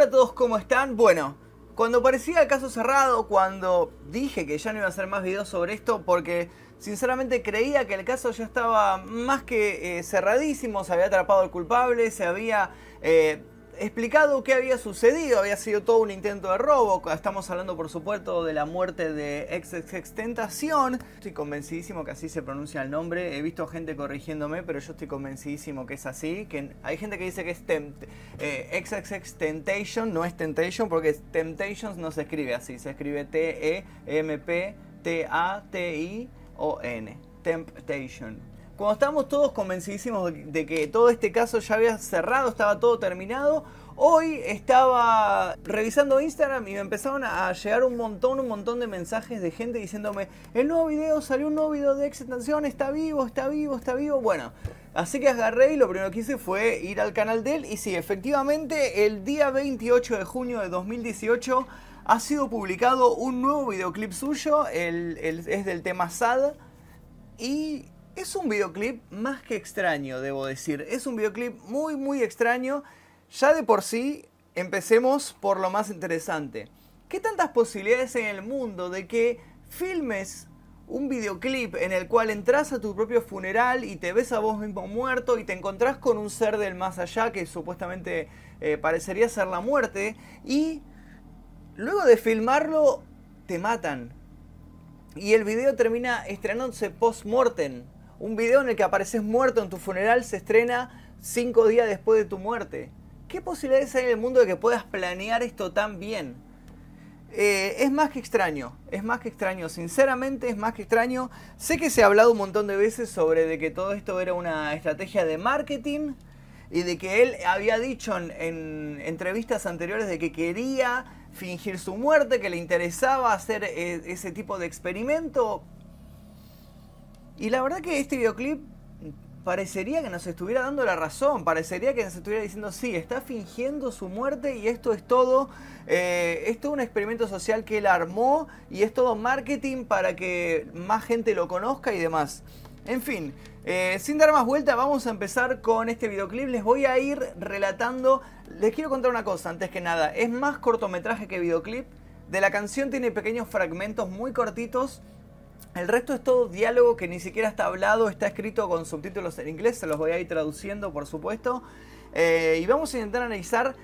Hola a todos, ¿cómo están? Bueno, cuando parecía el caso cerrado, cuando dije que ya no iba a hacer más videos sobre esto, porque sinceramente creía que el caso ya estaba más que eh, cerradísimo, se había atrapado al culpable, se había eh, explicado qué había sucedido, había sido todo un intento de robo, estamos hablando por supuesto de la muerte de ex Tentación, estoy convencidísimo que así se pronuncia el nombre, he visto gente corrigiéndome, pero yo estoy convencidísimo que es así, que hay gente que dice que es tempt, eh, no es Temptation, porque Temptations no se escribe así, se escribe T-E-M-P-T-A-T-I-O-N, Temptation cuando estábamos todos convencidísimos de que todo este caso ya había cerrado, estaba todo terminado, hoy estaba revisando Instagram y me empezaron a llegar un montón, un montón de mensajes de gente diciéndome, el nuevo video, salió un nuevo video de Extensión, está vivo, está vivo, está vivo. Bueno, así que agarré y lo primero que hice fue ir al canal de él y sí, efectivamente, el día 28 de junio de 2018 ha sido publicado un nuevo videoclip suyo, es del tema SAD. Y es un videoclip más que extraño, debo decir. Es un videoclip muy, muy extraño. Ya de por sí, empecemos por lo más interesante. ¿Qué tantas posibilidades en el mundo de que filmes un videoclip en el cual entras a tu propio funeral y te ves a vos mismo muerto y te encontrás con un ser del más allá que supuestamente eh, parecería ser la muerte y luego de filmarlo te matan? Y el video termina estrenándose post-mortem un video en el que apareces muerto en tu funeral se estrena cinco días después de tu muerte. ¿Qué posibilidades hay en el mundo de que puedas planear esto tan bien? Eh, es más que extraño, es más que extraño, sinceramente es más que extraño. Sé que se ha hablado un montón de veces sobre de que todo esto era una estrategia de marketing y de que él había dicho en, entrevistas anteriores de que quería fingir su muerte, que le interesaba hacer eh, ese tipo de experimento. Y la verdad que este videoclip parecería que nos estuviera dando la razón, parecería que nos estuviera diciendo, sí, está fingiendo su muerte y esto es todo, eh, es un experimento social que él armó y es todo marketing para que más gente lo conozca y demás. En fin, eh, sin dar más vuelta, vamos a empezar con este videoclip. Les voy a ir relatando, les quiero contar una cosa antes que nada, es más cortometraje que videoclip. De la canción tiene pequeños fragmentos muy cortitos el resto es todo diálogo que ni siquiera está hablado, está escrito con subtítulos en inglés, se los voy a ir traduciendo por supuesto. Eh, y vamos a intentar analizar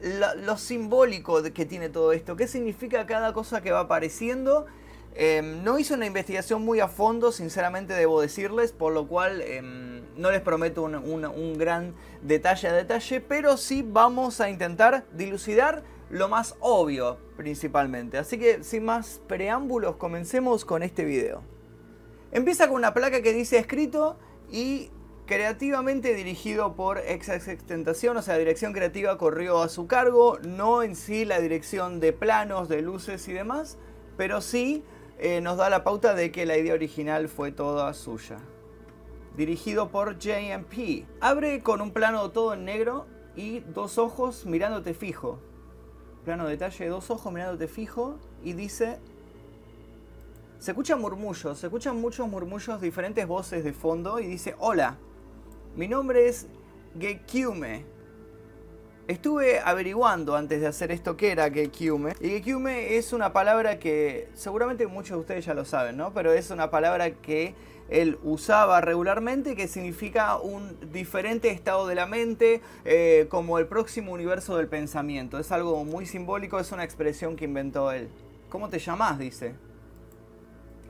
lo, simbólico que tiene todo esto, qué significa cada cosa que va apareciendo. Em, no hice una investigación muy a fondo, sinceramente debo decirles, por lo cual em, no les prometo un gran detalle a detalle, pero sí vamos a intentar dilucidar lo más obvio principalmente. Así que sin más preámbulos, comencemos con este video. Empieza con una placa que dice escrito y creativamente dirigido por Tentación, o sea, dirección creativa corrió a su cargo, no en sí la dirección de planos, de luces y demás, pero sí eh, nos da la pauta de que la idea original fue toda suya. Dirigido por JMP. Abre con un plano todo en negro y dos ojos mirándote fijo plano detalle, dos ojos mirándote fijo y dice... Se escuchan murmullos, se escuchan muchos murmullos, diferentes voces de fondo y dice, hola, mi nombre es Gekiume. Estuve averiguando antes de hacer esto qué era Gekiume. Y Gekiume es una palabra que seguramente muchos de ustedes ya lo saben, ¿no? Pero es una palabra que él usaba regularmente, que significa un diferente estado de la mente, eh, como el próximo universo del pensamiento. Es algo muy simbólico, es una expresión que inventó él. ¿Cómo te llamas? Dice.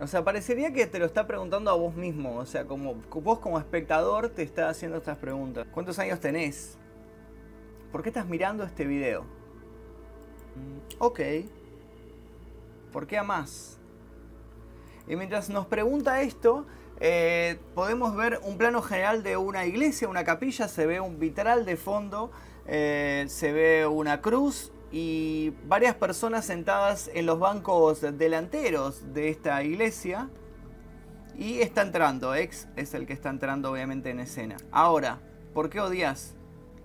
O sea, parecería que te lo está preguntando a vos mismo. O sea, como vos como espectador te está haciendo estas preguntas. ¿Cuántos años tenés? ¿Por qué estás mirando este video? Mm, ok. ¿Por qué amás? Y mientras nos pregunta esto, eh, podemos ver un plano general de una iglesia, una capilla, se ve un vitral de fondo, eh, se ve una cruz y varias personas sentadas en los bancos delanteros de esta iglesia. Y está entrando, ex es el que está entrando obviamente en escena. Ahora, ¿por qué odias?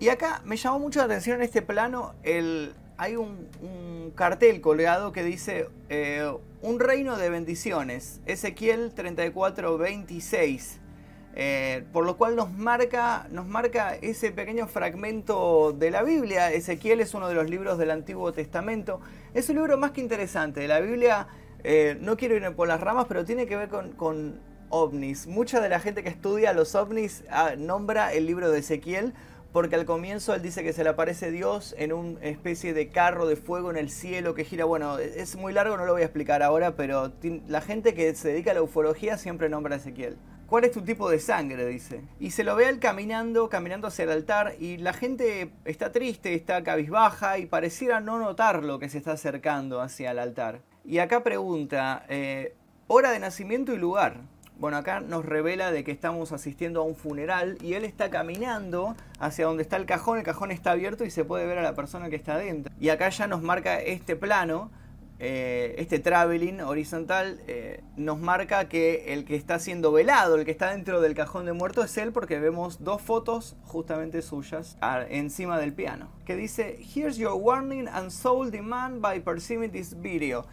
Y acá me llamó mucho la atención en este plano el, hay un, cartel colgado que dice eh, un reino de bendiciones, Ezequiel 34, 26. Eh, por lo cual nos marca, nos marca ese pequeño fragmento de la Biblia. Ezequiel es uno de los libros del Antiguo Testamento. Es un libro más que interesante. La Biblia, eh, no quiero ir por las ramas, pero tiene que ver con, ovnis. Mucha de la gente que estudia los ovnis ah, nombra el libro de Ezequiel porque al comienzo él dice que se le aparece Dios en una especie de carro de fuego en el cielo que gira. Bueno, es muy largo, no lo voy a explicar ahora, pero la gente que se dedica a la ufología siempre nombra a Ezequiel. ¿Cuál es tu tipo de sangre? Dice. Y se lo ve él caminando, caminando hacia el altar y la gente está triste, está cabizbaja y pareciera no notar lo que se está acercando hacia el altar. Y acá pregunta, eh, hora de nacimiento y lugar. Bueno, acá nos revela de que estamos asistiendo a un funeral y él está caminando hacia donde está el cajón, el cajón está abierto y se puede ver a la persona que está adentro. Y acá ya nos marca este plano eh, este traveling horizontal eh, nos marca que el que está siendo velado, el que está dentro del cajón de muerto es él porque vemos dos fotos justamente suyas encima del piano. Que dice, Here's your warning and soul demand by perceiving this video.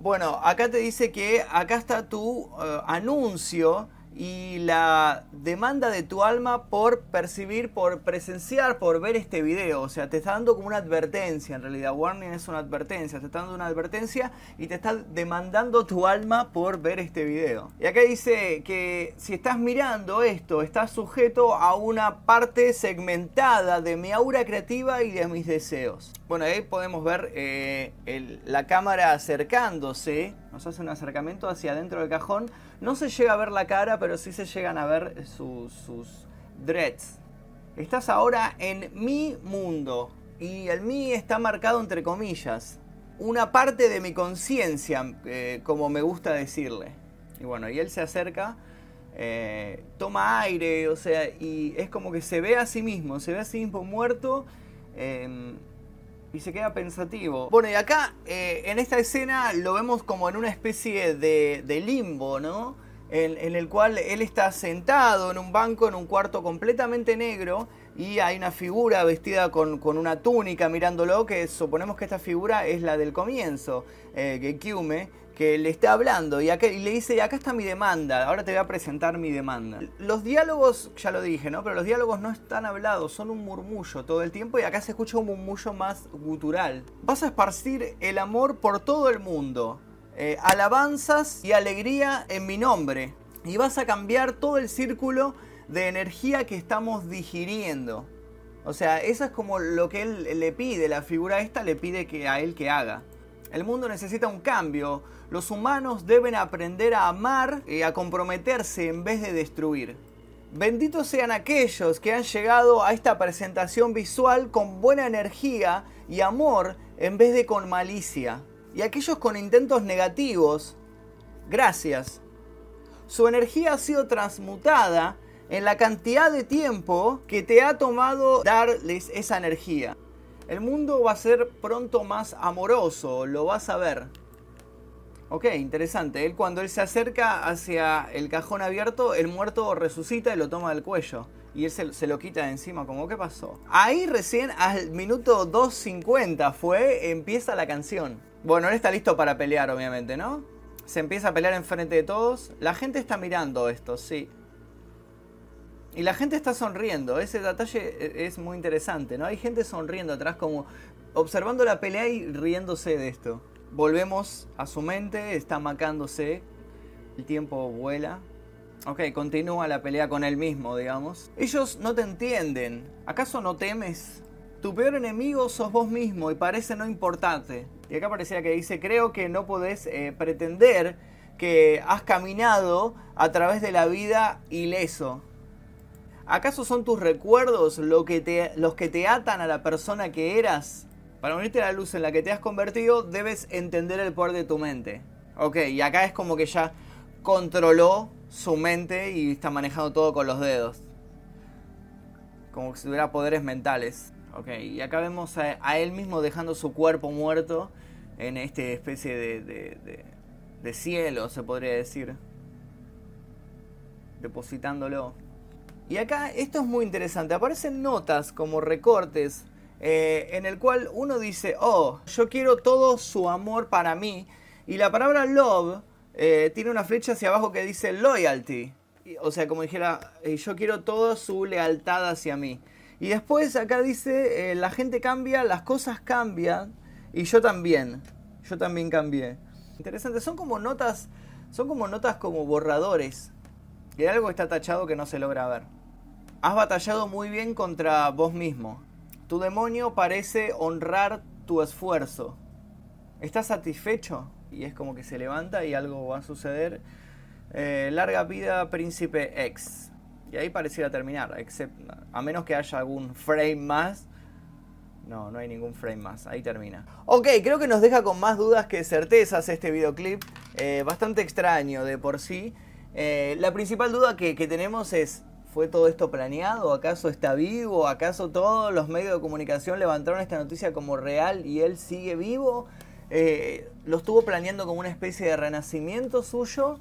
Bueno, acá te dice que acá está tu eh, anuncio y la demanda de tu alma por percibir, por presenciar, por ver este video. O sea, te está dando como una advertencia, en realidad. Warning es una advertencia, te está dando una advertencia y te está demandando tu alma por ver este video. Y acá dice que si estás mirando esto, estás sujeto a una parte segmentada de mi aura creativa y de mis deseos. Bueno, ahí podemos ver eh, la cámara acercándose, nos hace un acercamiento hacia adentro del cajón. No se llega a ver la cara, pero sí se llegan a ver sus, dreads. Estás ahora en mi mundo y el mí está marcado entre comillas. Una parte de mi conciencia, eh, como me gusta decirle. Y bueno, y él se acerca, eh, toma aire, o sea, y es como que se ve a sí mismo, se ve a sí mismo muerto. Em, y se queda pensativo. Bueno, y acá eh, en esta escena lo vemos como en una especie de, limbo, ¿no? En, el cual él está sentado en un banco, en un cuarto completamente negro, y hay una figura vestida con, una túnica mirándolo, que suponemos que esta figura es la del comienzo, eh, Gekiume, que le está hablando y, le dice, acá está mi demanda, ahora te voy a presentar mi demanda. Los diálogos, ya lo dije, ¿no? Pero los diálogos no están hablados, son un murmullo todo el tiempo y acá se escucha un murmullo más gutural. Vas a esparcir el amor por todo el mundo, eh, alabanzas y alegría en mi nombre. Y vas a cambiar todo el círculo de energía que estamos digiriendo. O sea, eso es como lo que él le pide, la figura esta le pide que a él que haga. El mundo necesita un cambio. Los humanos deben aprender a amar y a comprometerse en vez de destruir. Benditos sean aquellos que han llegado a esta presentación visual con buena energía y amor en vez de con malicia. Y aquellos con intentos negativos, gracias. Su energía ha sido transmutada en la cantidad de tiempo que te ha tomado darles esa energía. El mundo va a ser pronto más amoroso, lo vas a ver. Ok, interesante. Él cuando él se acerca hacia el cajón abierto, el muerto resucita y lo toma del cuello. Y él se, lo quita de encima, como ¿qué pasó? Ahí recién al minuto 2.50 fue, empieza la canción. Bueno, él está listo para pelear, obviamente, ¿no? Se empieza a pelear enfrente de todos. La gente está mirando esto, sí. Y la gente está sonriendo, ese detalle e, es muy interesante, ¿no? Hay gente sonriendo atrás como observando la pelea y riéndose de esto. Volvemos a su mente, está macándose, el tiempo vuela. Ok, continúa la pelea con él mismo, digamos. Ellos no te entienden. ¿Acaso no temes? Tu peor enemigo sos vos mismo y parece no importarte. Y acá parecía que dice, creo que no podés eh, pretender que has caminado a través de la vida ileso. ¿Acaso son tus recuerdos lo que te, los que te atan a la persona que eras? Para unirte a la luz en la que te has convertido, debes entender el poder de tu mente. Ok, y acá es como que ya controló su mente y está manejando todo con los dedos. Como si tuviera poderes mentales. Ok, y acá vemos a, él mismo dejando su cuerpo muerto en esta especie de, de cielo, se podría decir. Depositándolo. Y acá esto es muy interesante, aparecen notas como recortes eh, en el cual uno dice, oh, yo quiero todo su amor para mí. Y la palabra love eh, tiene una flecha hacia abajo que dice loyalty. o sea, como dijera, eh, yo quiero toda su lealtad hacia mí. Y después acá dice, la gente cambia, las cosas cambian, y yo también, yo también cambié. Interesante, son como notas, son como notas como borradores, de algo está tachado que no se logra ver. Has batallado muy bien contra vos mismo. Tu demonio parece honrar tu esfuerzo. ¿Estás satisfecho? Y es como que se levanta y algo va a suceder. Eh, larga vida, príncipe X. Y ahí pareciera terminar, a menos que haya algún frame más. No, no hay ningún frame más, ahí termina. Ok, creo que nos deja con más dudas que certezas este videoclip. Eh, bastante extraño de por sí. Eh, la principal duda que tenemos es, ¿Fue todo esto planeado? ¿Acaso está vivo? ¿Acaso todos los medios de comunicación levantaron esta noticia como real y él sigue vivo? Eh, ¿Lo estuvo planeando como una especie de renacimiento suyo?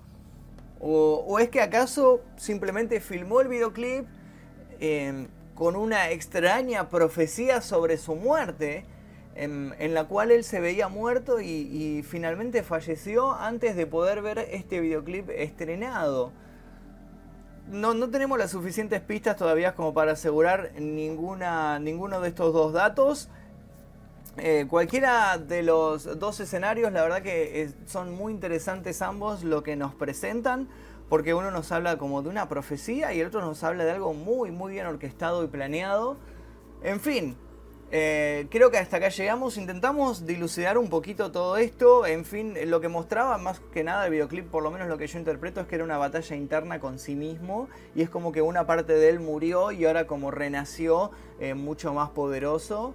¿O, es que acaso simplemente filmó el videoclip em, con una extraña profecía sobre su muerte? En, la cual él se veía muerto y finalmente falleció antes de poder ver este videoclip estrenado no, no tenemos las suficientes pistas todavía como para asegurar ninguna, ninguno de estos dos datos. Eh, cualquiera de los dos escenarios, la verdad que son muy interesantes ambos lo que nos presentan, porque uno nos habla como de una profecía y el otro nos habla de algo muy, muy bien orquestado y planeado. En fin, eh, creo que hasta acá llegamos, intentamos dilucidar un poquito todo esto, en fin, lo que mostraba más que nada el videoclip, por lo menos lo que yo interpreto es que era una batalla interna con sí mismo y es como que una parte de él murió y ahora como renació eh, mucho más poderoso.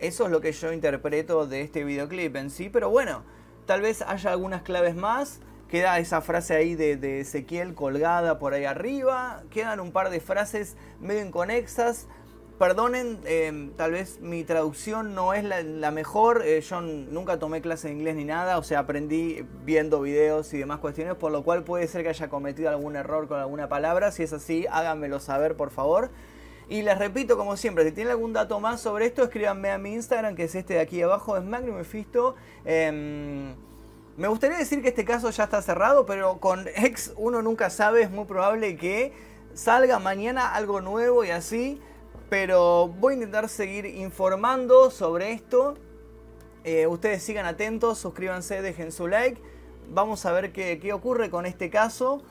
Eso es lo que yo interpreto de este videoclip en sí, pero bueno, tal vez haya algunas claves más. Queda esa frase ahí de, de Ezequiel colgada por ahí arriba. Quedan un par de frases medio inconexas Perdonen, em, tal vez mi traducción no es la, mejor. Eh, yo nunca tomé clase de inglés ni nada, o sea, aprendí viendo videos y demás cuestiones, por lo cual puede ser que haya cometido algún error con alguna palabra. Si es así, háganmelo saber, por favor. Y les repito, como siempre, si tienen algún dato más sobre esto, escríbanme a mi Instagram, que es este de aquí abajo, es Magnum Mephisto. Em, me gustaría decir que este caso ya está cerrado, pero con X uno nunca sabe, es muy probable que salga mañana algo nuevo y así. Pero voy a intentar seguir informando sobre esto. Eh, ustedes sigan atentos, suscríbanse, dejen su like. Vamos a ver qué, qué ocurre con este caso.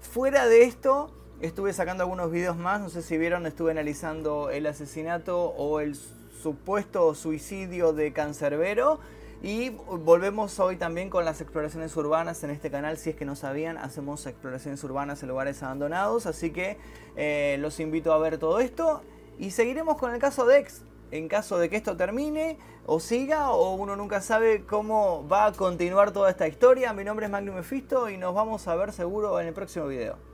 Fuera de esto, estuve sacando algunos videos más. No sé si vieron, estuve analizando el asesinato o el supuesto suicidio de Cancerbero. Y volvemos hoy también con las exploraciones urbanas en este canal. Si es que no sabían, hacemos exploraciones urbanas en lugares abandonados. Así que eh, los invito a ver todo esto. Y seguiremos con el caso de X. En caso de que esto termine o siga o uno nunca sabe cómo va a continuar toda esta historia. Mi nombre es Magnum Mephisto y nos vamos a ver seguro en el próximo video.